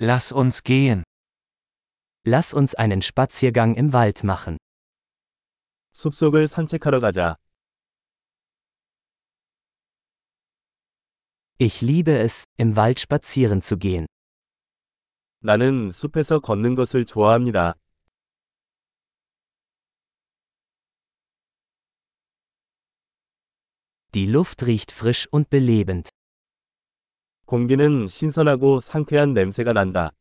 Lass uns gehen. Lass uns einen Spaziergang im Wald machen. 숲속을 산책하러 가자. Ich liebe es, im Wald spazieren zu gehen. 나는 숲에서 걷는 것을 좋아합니다. Die Luft riecht frisch und belebend. 공기는 신선하고 상쾌한 냄새가 난다.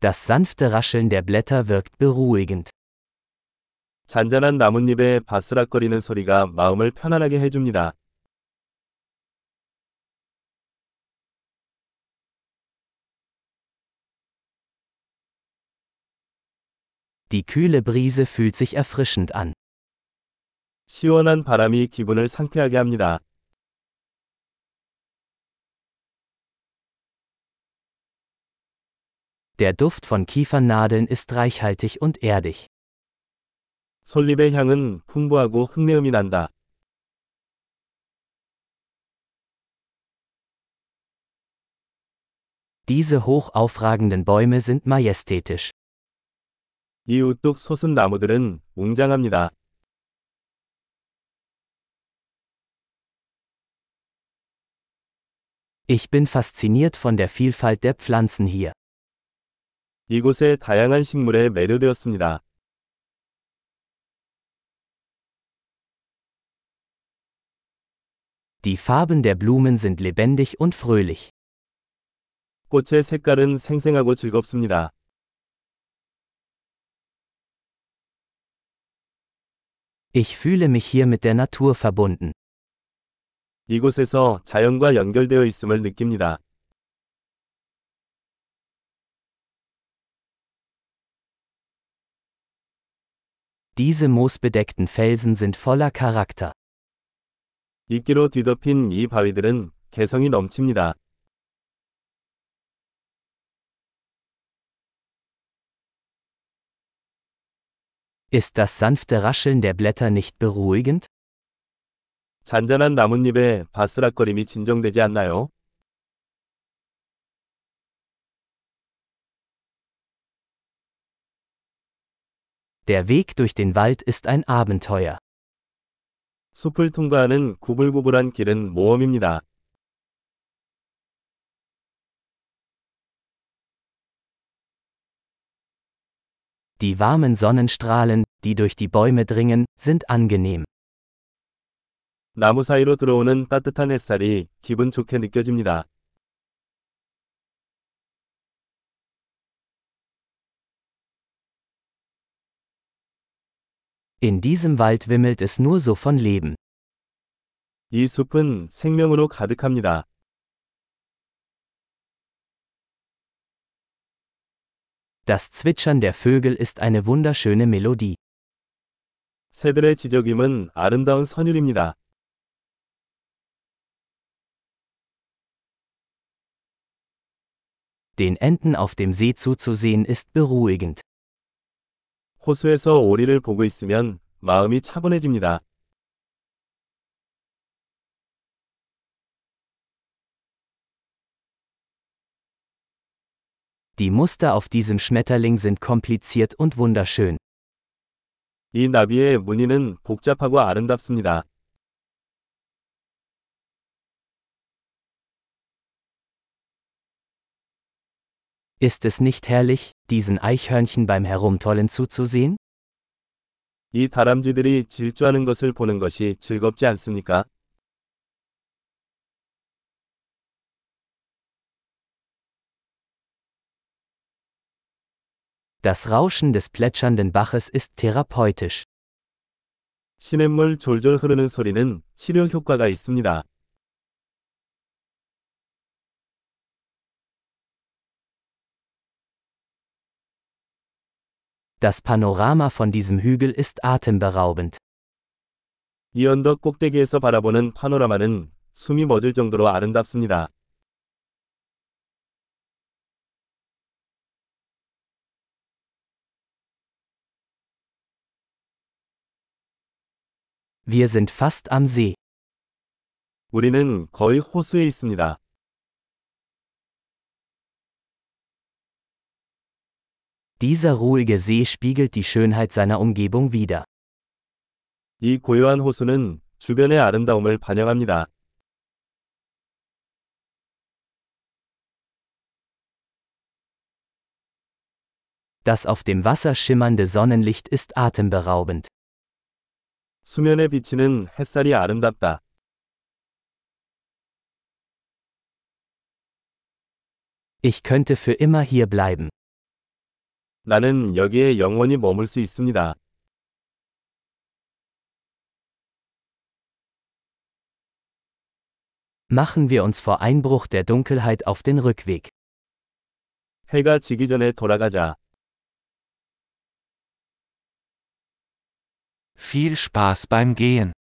Das sanfte Rascheln der Blätter wirkt beruhigend. 잔잔한 나뭇잎의 바스락거리는 소리가 마음을 편안하게 해줍니다. Die kühle Brise fühlt sich erfrischend an. 시원한 바람이 기분을 상쾌하게 합니다. Der Duft von Kiefernadeln ist reichhaltig und erdig. 솔잎의 향은 풍부하고 흙내음이 난다. Diese hoch aufragenden Bäume sind majestätisch. 이 우뚝 솟은 나무들은 웅장합니다. Ich bin fasziniert von der Vielfalt der Pflanzen hier. 이곳의 다양한 식물에 매료되었습니다. Die Farben der Blumen sind lebendig und fröhlich. 꽃의 색깔은 생생하고 즐겁습니다. Ich fühle mich hier mit der Natur verbunden. 이곳에서 자연과 연결되어 있음을 느낍니다. Diese moosbedeckten Felsen sind voller Charakter. 이끼로 뒤덮인 이 바위들은 개성이 넘칩니다. Ist das sanfte Rascheln der Blätter nicht beruhigend? 잔잔한 나뭇잎의 바스락거림이 진정되지 않나요? Der Weg durch den Wald ist ein Abenteuer. 숲을 통과하는 구불구불한 길은 모험입니다. Die warmen Sonnenstrahlen, die durch die Bäume dringen, sind angenehm. 나무 사이로 들어오는 따뜻한 햇살이 기분 좋게 느껴집니다. In diesem Wald wimmelt es nur so von Leben. 이 숲은 생명으로 가득합니다. Das Zwitschern der Vögel ist eine wunderschöne Melodie. 새들의 지저귀은 아름다운 선율입니다. Den Enten auf dem See zuzusehen ist beruhigend. 호수에서 오리를 보고 있으면 마음이 차분해집니다. Die Muster auf diesem Schmetterling sind kompliziert und wunderschön. 이 나비의 무늬는 복잡하고 아름답습니다. Ist es nicht herrlich, diesen Eichhörnchen beim Herumtollen zuzusehen? 이 다람쥐들이 질주하는 것을 보는 것이 즐겁지 않습니까? Das Rauschen des plätschernden Baches ist therapeutisch. 시냇물 졸졸 흐르는 소리는 치료 효과가 있습니다. Das Panorama von diesem Hügel ist atemberaubend. 이 언덕 꼭대기에서 바라보는 파노라마는 숨이 멎을 정도로 아름답습니다. Wir sind fast am See. 우리는 거의 호수에 있습니다. Dieser ruhige See spiegelt die Schönheit seiner Umgebung wider. 이 고요한 호수는 주변의 아름다움을 반영합니다. Das auf dem Wasser schimmernde Sonnenlicht ist atemberaubend. 수면에 비치는 햇살이 아름답다. Ich könnte für immer hier bleiben. 나는 여기에 영원히 머물 수 있습니다. Machen wir uns vor Einbruch der Dunkelheit auf den Rückweg. 해가 지기 전에 돌아가자. Viel Spaß beim Gehen.